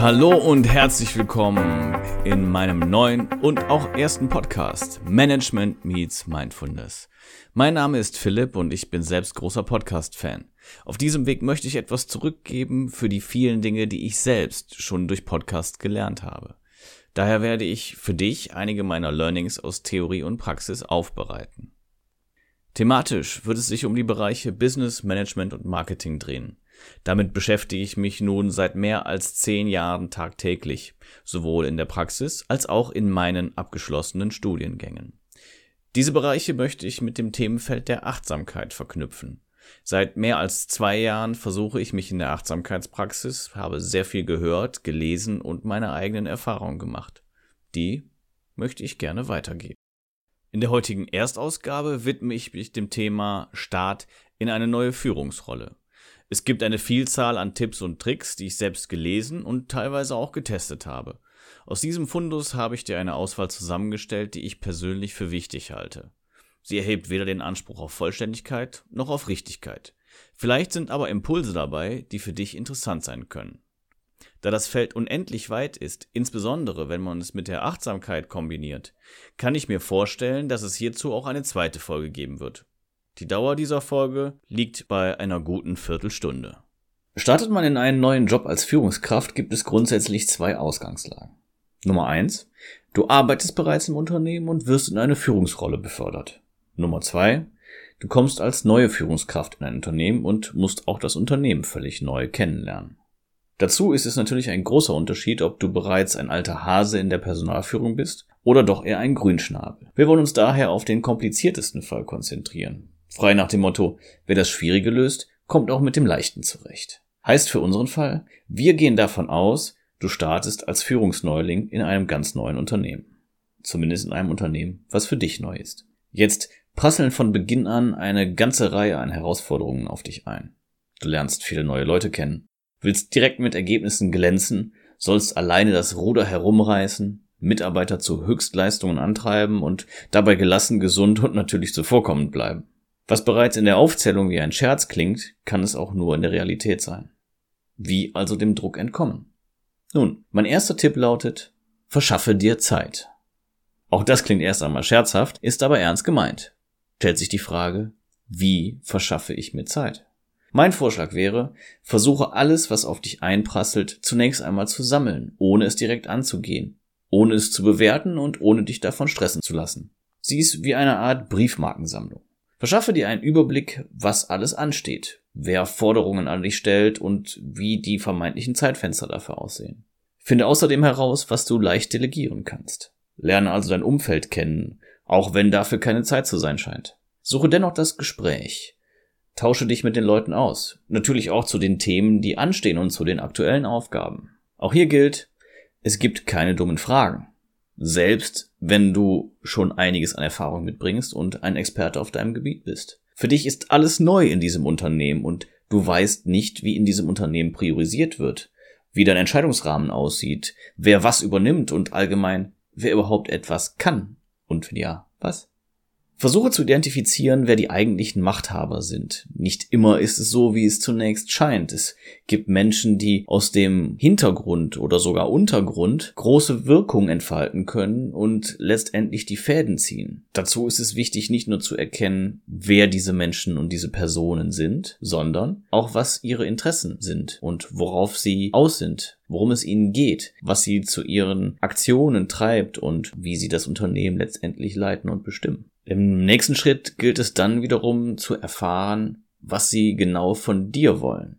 Hallo und herzlich willkommen in meinem neuen und auch ersten Podcast Management Meets Mindfulness. Mein Name ist Philipp und ich bin selbst großer Podcast-Fan. Auf diesem Weg möchte ich etwas zurückgeben für die vielen Dinge, die ich selbst schon durch Podcast gelernt habe. Daher werde ich für dich einige meiner Learnings aus Theorie und Praxis aufbereiten. Thematisch wird es sich um die Bereiche Business, Management und Marketing drehen. Damit beschäftige ich mich nun seit mehr als zehn Jahren tagtäglich, sowohl in der Praxis als auch in meinen abgeschlossenen Studiengängen. Diese Bereiche möchte ich mit dem Themenfeld der Achtsamkeit verknüpfen. Seit mehr als zwei Jahren versuche ich mich in der Achtsamkeitspraxis, habe sehr viel gehört, gelesen und meine eigenen Erfahrungen gemacht. Die möchte ich gerne weitergeben. In der heutigen Erstausgabe widme ich mich dem Thema Start in eine neue Führungsrolle. Es gibt eine Vielzahl an Tipps und Tricks, die ich selbst gelesen und teilweise auch getestet habe. Aus diesem Fundus habe ich dir eine Auswahl zusammengestellt, die ich persönlich für wichtig halte. Sie erhebt weder den Anspruch auf Vollständigkeit noch auf Richtigkeit. Vielleicht sind aber Impulse dabei, die für dich interessant sein können. Da das Feld unendlich weit ist, insbesondere wenn man es mit der Achtsamkeit kombiniert, kann ich mir vorstellen, dass es hierzu auch eine zweite Folge geben wird. Die Dauer dieser Folge liegt bei einer guten Viertelstunde. Startet man in einen neuen Job als Führungskraft, gibt es grundsätzlich zwei Ausgangslagen. Nummer eins: Du arbeitest bereits im Unternehmen und wirst in eine Führungsrolle befördert. Nummer zwei: Du kommst als neue Führungskraft in ein Unternehmen und musst auch das Unternehmen völlig neu kennenlernen. Dazu ist es natürlich ein großer Unterschied, ob du bereits ein alter Hase in der Personalführung bist oder doch eher ein Grünschnabel. Wir wollen uns daher auf den kompliziertesten Fall konzentrieren. Frei nach dem Motto, wer das Schwierige löst, kommt auch mit dem Leichten zurecht. Heißt für unseren Fall, wir gehen davon aus, du startest als Führungsneuling in einem ganz neuen Unternehmen. Zumindest in einem Unternehmen, was für dich neu ist. Jetzt prasseln von Beginn an eine ganze Reihe an Herausforderungen auf dich ein. Du lernst viele neue Leute kennen, willst direkt mit Ergebnissen glänzen, sollst alleine das Ruder herumreißen, Mitarbeiter zu Höchstleistungen antreiben und dabei gelassen, gesund und natürlich zuvorkommend bleiben. Was bereits in der Aufzählung wie ein Scherz klingt, kann es auch nur in der Realität sein. Wie also dem Druck entkommen? Nun, mein erster Tipp lautet, verschaffe dir Zeit. Auch das klingt erst einmal scherzhaft, ist aber ernst gemeint. Stellt sich die Frage, wie verschaffe ich mir Zeit? Mein Vorschlag wäre, versuche alles, was auf dich einprasselt, zunächst einmal zu sammeln, ohne es direkt anzugehen, ohne es zu bewerten und ohne dich davon stressen zu lassen. Sie ist wie eine Art Briefmarkensammlung. Verschaffe dir einen Überblick, was alles ansteht, wer Forderungen an dich stellt und wie die vermeintlichen Zeitfenster dafür aussehen. Finde außerdem heraus, was du leicht delegieren kannst. Lerne also dein Umfeld kennen, auch wenn dafür keine Zeit zu sein scheint. Suche dennoch das Gespräch. Tausche dich mit den Leuten aus. Natürlich auch zu den Themen, die anstehen und zu den aktuellen Aufgaben. Auch hier gilt, es gibt keine dummen Fragen. Selbst wenn du schon einiges an Erfahrung mitbringst und ein Experte auf deinem Gebiet bist. Für dich ist alles neu in diesem Unternehmen und du weißt nicht, wie in diesem Unternehmen priorisiert wird, wie dein Entscheidungsrahmen aussieht, wer was übernimmt und allgemein, wer überhaupt etwas kann und wenn ja, was? Versuche zu identifizieren, wer die eigentlichen Machthaber sind. Nicht immer ist es so, wie es zunächst scheint. Es gibt Menschen, die aus dem Hintergrund oder sogar Untergrund große Wirkung entfalten können und letztendlich die Fäden ziehen. Dazu ist es wichtig, nicht nur zu erkennen, wer diese Menschen und diese Personen sind, sondern auch, was ihre Interessen sind und worauf sie aus sind, worum es ihnen geht, was sie zu ihren Aktionen treibt und wie sie das Unternehmen letztendlich leiten und bestimmen. Im nächsten Schritt gilt es dann wiederum zu erfahren, was sie genau von dir wollen.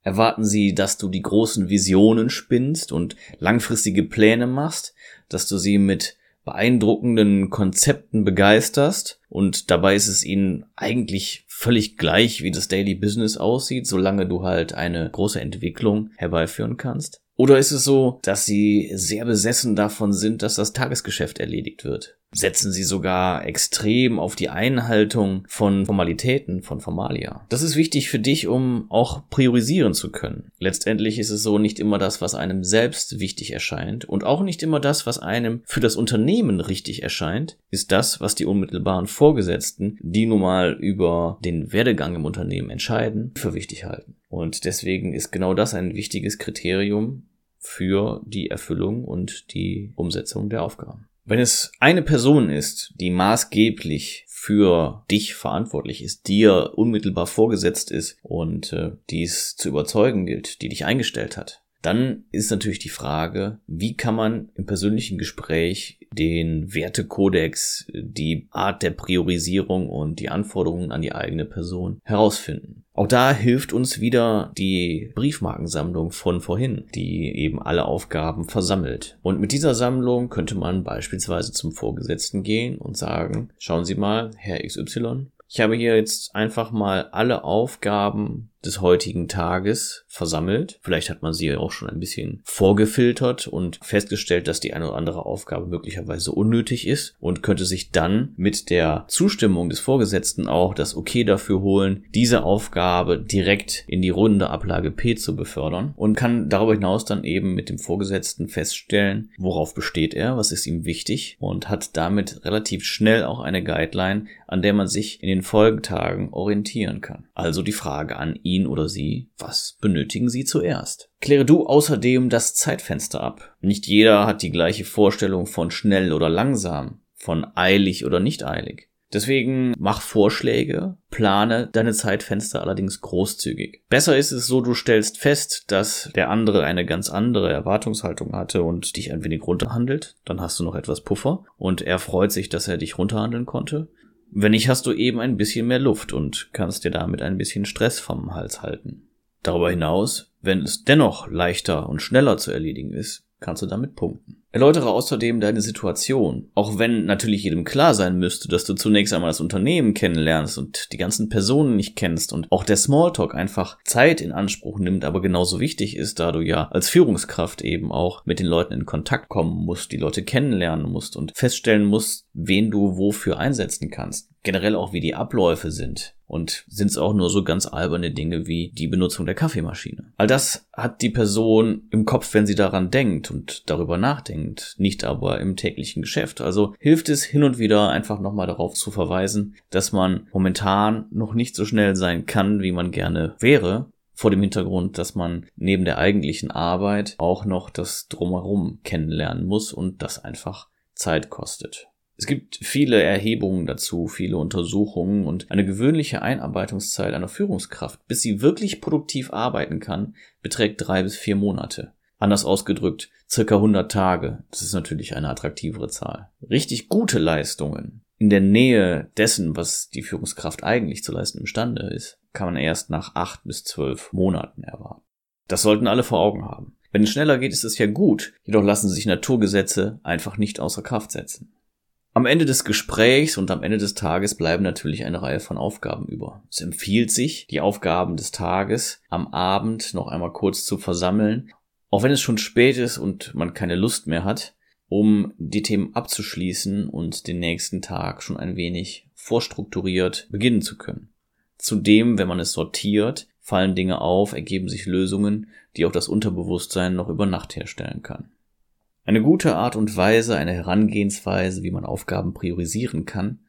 Erwarten sie, dass du die großen Visionen spinnst und langfristige Pläne machst, dass du sie mit beeindruckenden Konzepten begeisterst und dabei ist es ihnen eigentlich völlig gleich, wie das Daily Business aussieht, solange du halt eine große Entwicklung herbeiführen kannst? Oder ist es so, dass sie sehr besessen davon sind, dass das Tagesgeschäft erledigt wird? Setzen sie sogar extrem auf die Einhaltung von Formalitäten, von Formalia. Das ist wichtig für dich, um auch priorisieren zu können. Letztendlich ist es so nicht immer das, was einem selbst wichtig erscheint und auch nicht immer das, was einem für das Unternehmen richtig erscheint, ist das, was die unmittelbaren Vorgesetzten, die nun mal über den Werdegang im Unternehmen entscheiden, für wichtig halten. Und deswegen ist genau das ein wichtiges Kriterium, für die Erfüllung und die Umsetzung der Aufgaben. Wenn es eine Person ist, die maßgeblich für dich verantwortlich ist, dir unmittelbar vorgesetzt ist und äh, dies zu überzeugen gilt, die dich eingestellt hat, dann ist natürlich die Frage, wie kann man im persönlichen Gespräch den Wertekodex, die Art der Priorisierung und die Anforderungen an die eigene Person herausfinden. Auch da hilft uns wieder die Briefmarkensammlung von vorhin, die eben alle Aufgaben versammelt. Und mit dieser Sammlung könnte man beispielsweise zum Vorgesetzten gehen und sagen, schauen Sie mal, Herr XY, ich habe hier jetzt einfach mal alle Aufgaben des heutigen Tages versammelt. Vielleicht hat man sie auch schon ein bisschen vorgefiltert und festgestellt, dass die eine oder andere Aufgabe möglicherweise unnötig ist und könnte sich dann mit der Zustimmung des Vorgesetzten auch das Okay dafür holen, diese Aufgabe direkt in die runde Ablage P zu befördern und kann darüber hinaus dann eben mit dem Vorgesetzten feststellen, worauf besteht er, was ist ihm wichtig und hat damit relativ schnell auch eine Guideline, an der man sich in den Folgetagen orientieren kann. Also die Frage an ihn, ihn oder sie, was benötigen sie zuerst? Kläre du außerdem das Zeitfenster ab. Nicht jeder hat die gleiche Vorstellung von schnell oder langsam, von eilig oder nicht eilig. Deswegen mach Vorschläge, plane deine Zeitfenster allerdings großzügig. Besser ist es so, du stellst fest, dass der andere eine ganz andere Erwartungshaltung hatte und dich ein wenig runterhandelt. Dann hast du noch etwas Puffer und er freut sich, dass er dich runterhandeln konnte. Wenn nicht, hast du eben ein bisschen mehr Luft und kannst dir damit ein bisschen Stress vom Hals halten. Darüber hinaus, wenn es dennoch leichter und schneller zu erledigen ist, kannst du damit punkten. Erläutere außerdem deine Situation, auch wenn natürlich jedem klar sein müsste, dass du zunächst einmal das Unternehmen kennenlernst und die ganzen Personen nicht kennst und auch der Smalltalk einfach Zeit in Anspruch nimmt, aber genauso wichtig ist, da du ja als Führungskraft eben auch mit den Leuten in Kontakt kommen musst, die Leute kennenlernen musst und feststellen musst, wen du wofür einsetzen kannst. Generell auch, wie die Abläufe sind. Und sind es auch nur so ganz alberne Dinge wie die Benutzung der Kaffeemaschine. All das hat die Person im Kopf, wenn sie daran denkt und darüber nachdenkt, nicht aber im täglichen Geschäft. Also hilft es hin und wieder einfach nochmal darauf zu verweisen, dass man momentan noch nicht so schnell sein kann, wie man gerne wäre, vor dem Hintergrund, dass man neben der eigentlichen Arbeit auch noch das Drumherum kennenlernen muss und das einfach Zeit kostet. Es gibt viele Erhebungen dazu, viele Untersuchungen und eine gewöhnliche Einarbeitungszeit einer Führungskraft, bis sie wirklich produktiv arbeiten kann, beträgt drei bis vier Monate. Anders ausgedrückt, circa 100 Tage. Das ist natürlich eine attraktivere Zahl. Richtig gute Leistungen in der Nähe dessen, was die Führungskraft eigentlich zu leisten imstande ist, kann man erst nach acht bis zwölf Monaten erwarten. Das sollten alle vor Augen haben. Wenn es schneller geht, ist es ja gut, jedoch lassen sich Naturgesetze einfach nicht außer Kraft setzen. Am Ende des Gesprächs und am Ende des Tages bleiben natürlich eine Reihe von Aufgaben über. Es empfiehlt sich, die Aufgaben des Tages am Abend noch einmal kurz zu versammeln, auch wenn es schon spät ist und man keine Lust mehr hat, um die Themen abzuschließen und den nächsten Tag schon ein wenig vorstrukturiert beginnen zu können. Zudem, wenn man es sortiert, fallen Dinge auf, ergeben sich Lösungen, die auch das Unterbewusstsein noch über Nacht herstellen kann. Eine gute Art und Weise, eine Herangehensweise, wie man Aufgaben priorisieren kann,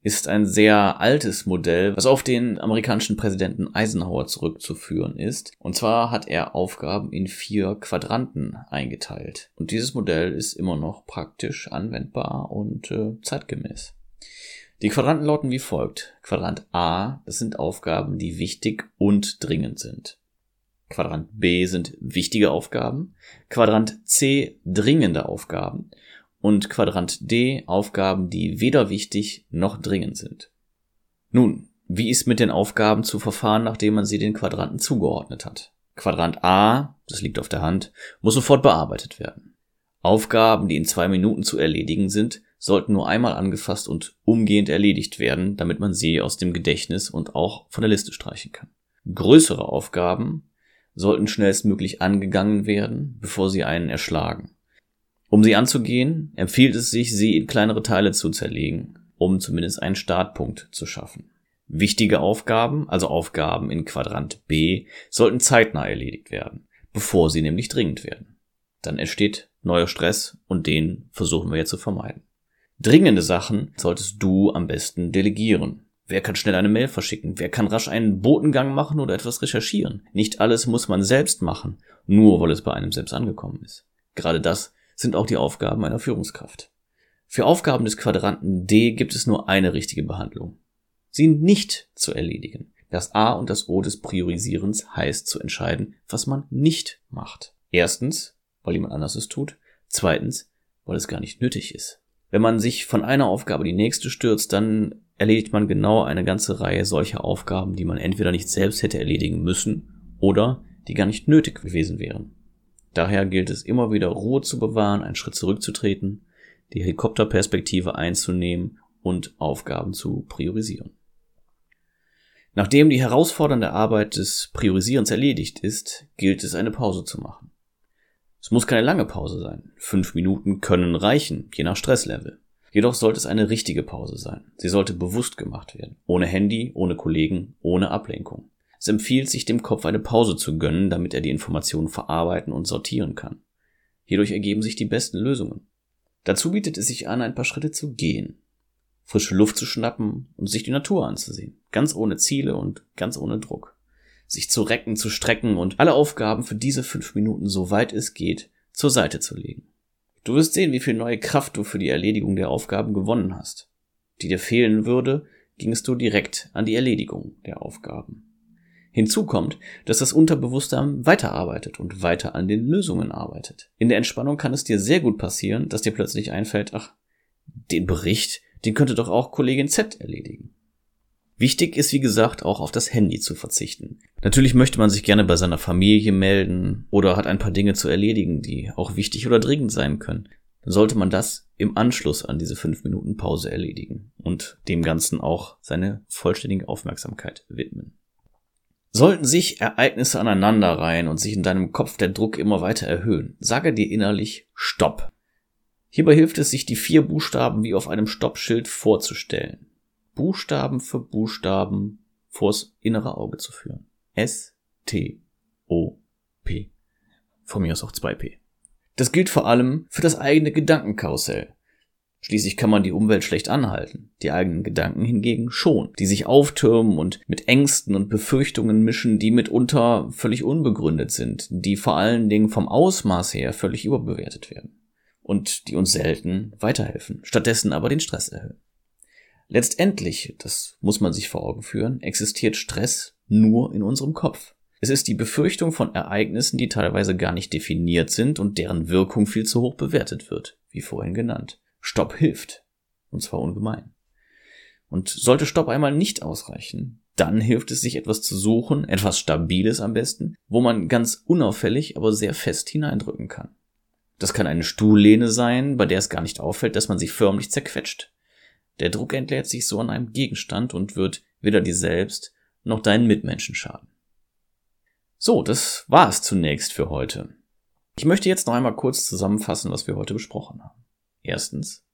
ist ein sehr altes Modell, was auf den amerikanischen Präsidenten Eisenhower zurückzuführen ist. Und zwar hat er Aufgaben in vier Quadranten eingeteilt. Und dieses Modell ist immer noch praktisch anwendbar und äh, zeitgemäß. Die Quadranten lauten wie folgt. Quadrant A, das sind Aufgaben, die wichtig und dringend sind. Quadrant B sind wichtige Aufgaben, Quadrant C dringende Aufgaben und Quadrant D Aufgaben, die weder wichtig noch dringend sind. Nun, wie ist mit den Aufgaben zu verfahren, nachdem man sie den Quadranten zugeordnet hat? Quadrant A, das liegt auf der Hand, muss sofort bearbeitet werden. Aufgaben, die in zwei Minuten zu erledigen sind, sollten nur einmal angefasst und umgehend erledigt werden, damit man sie aus dem Gedächtnis und auch von der Liste streichen kann. Größere Aufgaben sollten schnellstmöglich angegangen werden, bevor sie einen erschlagen. Um sie anzugehen, empfiehlt es sich, sie in kleinere Teile zu zerlegen, um zumindest einen Startpunkt zu schaffen. Wichtige Aufgaben, also Aufgaben in Quadrant B, sollten zeitnah erledigt werden, bevor sie nämlich dringend werden. Dann entsteht neuer Stress und den versuchen wir jetzt zu vermeiden. Dringende Sachen solltest du am besten delegieren. Wer kann schnell eine Mail verschicken? Wer kann rasch einen Botengang machen oder etwas recherchieren? Nicht alles muss man selbst machen, nur weil es bei einem selbst angekommen ist. Gerade das sind auch die Aufgaben einer Führungskraft. Für Aufgaben des Quadranten D gibt es nur eine richtige Behandlung. Sie nicht zu erledigen. Das A und das O des Priorisierens heißt zu entscheiden, was man nicht macht. Erstens, weil jemand anders es tut. Zweitens, weil es gar nicht nötig ist. Wenn man sich von einer Aufgabe die nächste stürzt, dann erledigt man genau eine ganze Reihe solcher Aufgaben, die man entweder nicht selbst hätte erledigen müssen oder die gar nicht nötig gewesen wären. Daher gilt es immer wieder Ruhe zu bewahren, einen Schritt zurückzutreten, die Helikopterperspektive einzunehmen und Aufgaben zu priorisieren. Nachdem die herausfordernde Arbeit des Priorisierens erledigt ist, gilt es eine Pause zu machen. Es muss keine lange Pause sein. Fünf Minuten können reichen, je nach Stresslevel. Jedoch sollte es eine richtige Pause sein. Sie sollte bewusst gemacht werden. Ohne Handy, ohne Kollegen, ohne Ablenkung. Es empfiehlt sich dem Kopf eine Pause zu gönnen, damit er die Informationen verarbeiten und sortieren kann. Hierdurch ergeben sich die besten Lösungen. Dazu bietet es sich an, ein paar Schritte zu gehen, frische Luft zu schnappen und sich die Natur anzusehen, ganz ohne Ziele und ganz ohne Druck. Sich zu recken, zu strecken und alle Aufgaben für diese fünf Minuten, so weit es geht, zur Seite zu legen. Du wirst sehen, wie viel neue Kraft du für die Erledigung der Aufgaben gewonnen hast. Die dir fehlen würde, gingst du direkt an die Erledigung der Aufgaben. Hinzu kommt, dass das Unterbewusstsein weiterarbeitet und weiter an den Lösungen arbeitet. In der Entspannung kann es dir sehr gut passieren, dass dir plötzlich einfällt, ach, den Bericht, den könnte doch auch Kollegin Z erledigen. Wichtig ist, wie gesagt, auch auf das Handy zu verzichten. Natürlich möchte man sich gerne bei seiner Familie melden oder hat ein paar Dinge zu erledigen, die auch wichtig oder dringend sein können. Dann sollte man das im Anschluss an diese fünf Minuten Pause erledigen und dem Ganzen auch seine vollständige Aufmerksamkeit widmen. Sollten sich Ereignisse aneinanderreihen und sich in deinem Kopf der Druck immer weiter erhöhen, sage dir innerlich Stopp. Hierbei hilft es, sich die vier Buchstaben wie auf einem Stoppschild vorzustellen. Buchstaben für Buchstaben vors innere Auge zu führen. S, T, O, P. Von mir aus auch 2P. Das gilt vor allem für das eigene Gedankenkarussell. Schließlich kann man die Umwelt schlecht anhalten, die eigenen Gedanken hingegen schon, die sich auftürmen und mit Ängsten und Befürchtungen mischen, die mitunter völlig unbegründet sind, die vor allen Dingen vom Ausmaß her völlig überbewertet werden und die uns selten weiterhelfen, stattdessen aber den Stress erhöhen. Letztendlich, das muss man sich vor Augen führen, existiert Stress nur in unserem Kopf. Es ist die Befürchtung von Ereignissen, die teilweise gar nicht definiert sind und deren Wirkung viel zu hoch bewertet wird, wie vorhin genannt. Stopp hilft. Und zwar ungemein. Und sollte Stopp einmal nicht ausreichen, dann hilft es sich etwas zu suchen, etwas Stabiles am besten, wo man ganz unauffällig, aber sehr fest hineindrücken kann. Das kann eine Stuhllehne sein, bei der es gar nicht auffällt, dass man sich förmlich zerquetscht. Der Druck entlädt sich so an einem Gegenstand und wird weder dir selbst noch deinen Mitmenschen schaden. So, das war es zunächst für heute. Ich möchte jetzt noch einmal kurz zusammenfassen, was wir heute besprochen haben. Erstens,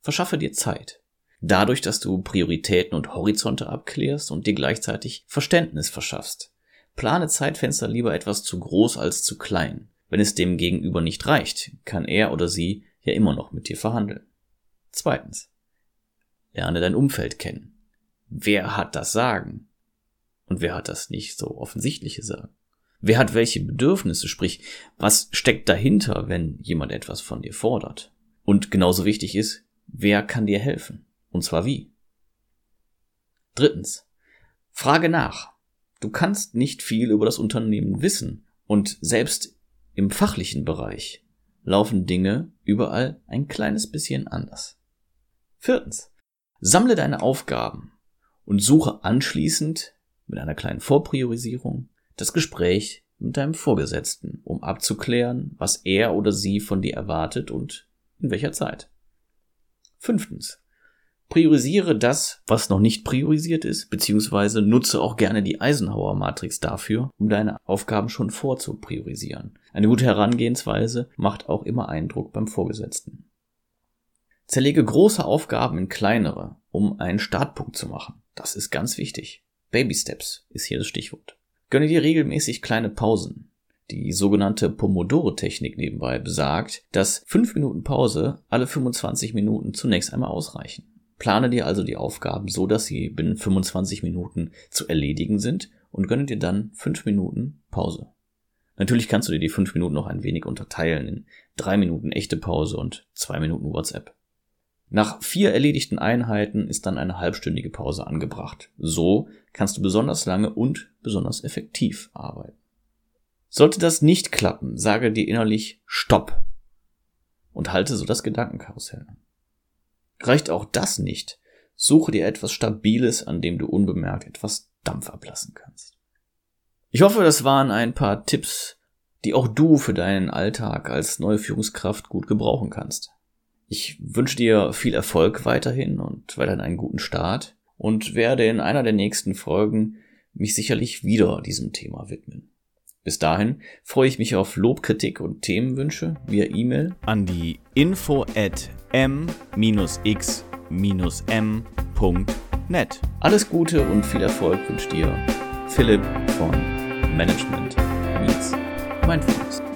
verschaffe dir Zeit. Dadurch, dass du Prioritäten und Horizonte abklärst und dir gleichzeitig Verständnis verschaffst. Plane Zeitfenster lieber etwas zu groß als zu klein. Wenn es dem Gegenüber nicht reicht, kann er oder sie ja immer noch mit dir verhandeln. Zweitens, lerne dein Umfeld kennen. Wer hat das Sagen? Und wer hat das nicht so offensichtliche Sagen? Wer hat welche Bedürfnisse? Sprich, was steckt dahinter, wenn jemand etwas von dir fordert? Und genauso wichtig ist, wer kann dir helfen? Und zwar wie? Drittens. Frage nach. Du kannst nicht viel über das Unternehmen wissen und selbst im fachlichen Bereich laufen Dinge überall ein kleines bisschen anders. Viertens. Sammle deine Aufgaben und suche anschließend mit einer kleinen Vorpriorisierung das Gespräch mit deinem Vorgesetzten, um abzuklären, was er oder sie von dir erwartet und in welcher Zeit. Fünftens. Priorisiere das, was noch nicht priorisiert ist, beziehungsweise nutze auch gerne die Eisenhower-Matrix dafür, um deine Aufgaben schon vorzupriorisieren. Eine gute Herangehensweise macht auch immer Eindruck beim Vorgesetzten. Zerlege große Aufgaben in kleinere, um einen Startpunkt zu machen. Das ist ganz wichtig. Baby Steps ist hier das Stichwort. Gönne dir regelmäßig kleine Pausen. Die sogenannte Pomodoro-Technik nebenbei besagt, dass 5 Minuten Pause alle 25 Minuten zunächst einmal ausreichen. Plane dir also die Aufgaben so, dass sie binnen 25 Minuten zu erledigen sind und gönne dir dann 5 Minuten Pause. Natürlich kannst du dir die 5 Minuten noch ein wenig unterteilen in 3 Minuten echte Pause und 2 Minuten WhatsApp. Nach vier erledigten Einheiten ist dann eine halbstündige Pause angebracht. So kannst du besonders lange und besonders effektiv arbeiten. Sollte das nicht klappen, sage dir innerlich Stopp und halte so das Gedankenkarussell an. Reicht auch das nicht, suche dir etwas Stabiles, an dem du unbemerkt etwas Dampf ablassen kannst. Ich hoffe, das waren ein paar Tipps, die auch du für deinen Alltag als neue Führungskraft gut gebrauchen kannst. Ich wünsche dir viel Erfolg weiterhin und weiterhin einen guten Start und werde in einer der nächsten Folgen mich sicherlich wieder diesem Thema widmen. Bis dahin freue ich mich auf Lob, Kritik und Themenwünsche via E-Mail an die info at m-x-m.net. Alles Gute und viel Erfolg wünscht dir Philipp von Management Meets Mindfulness.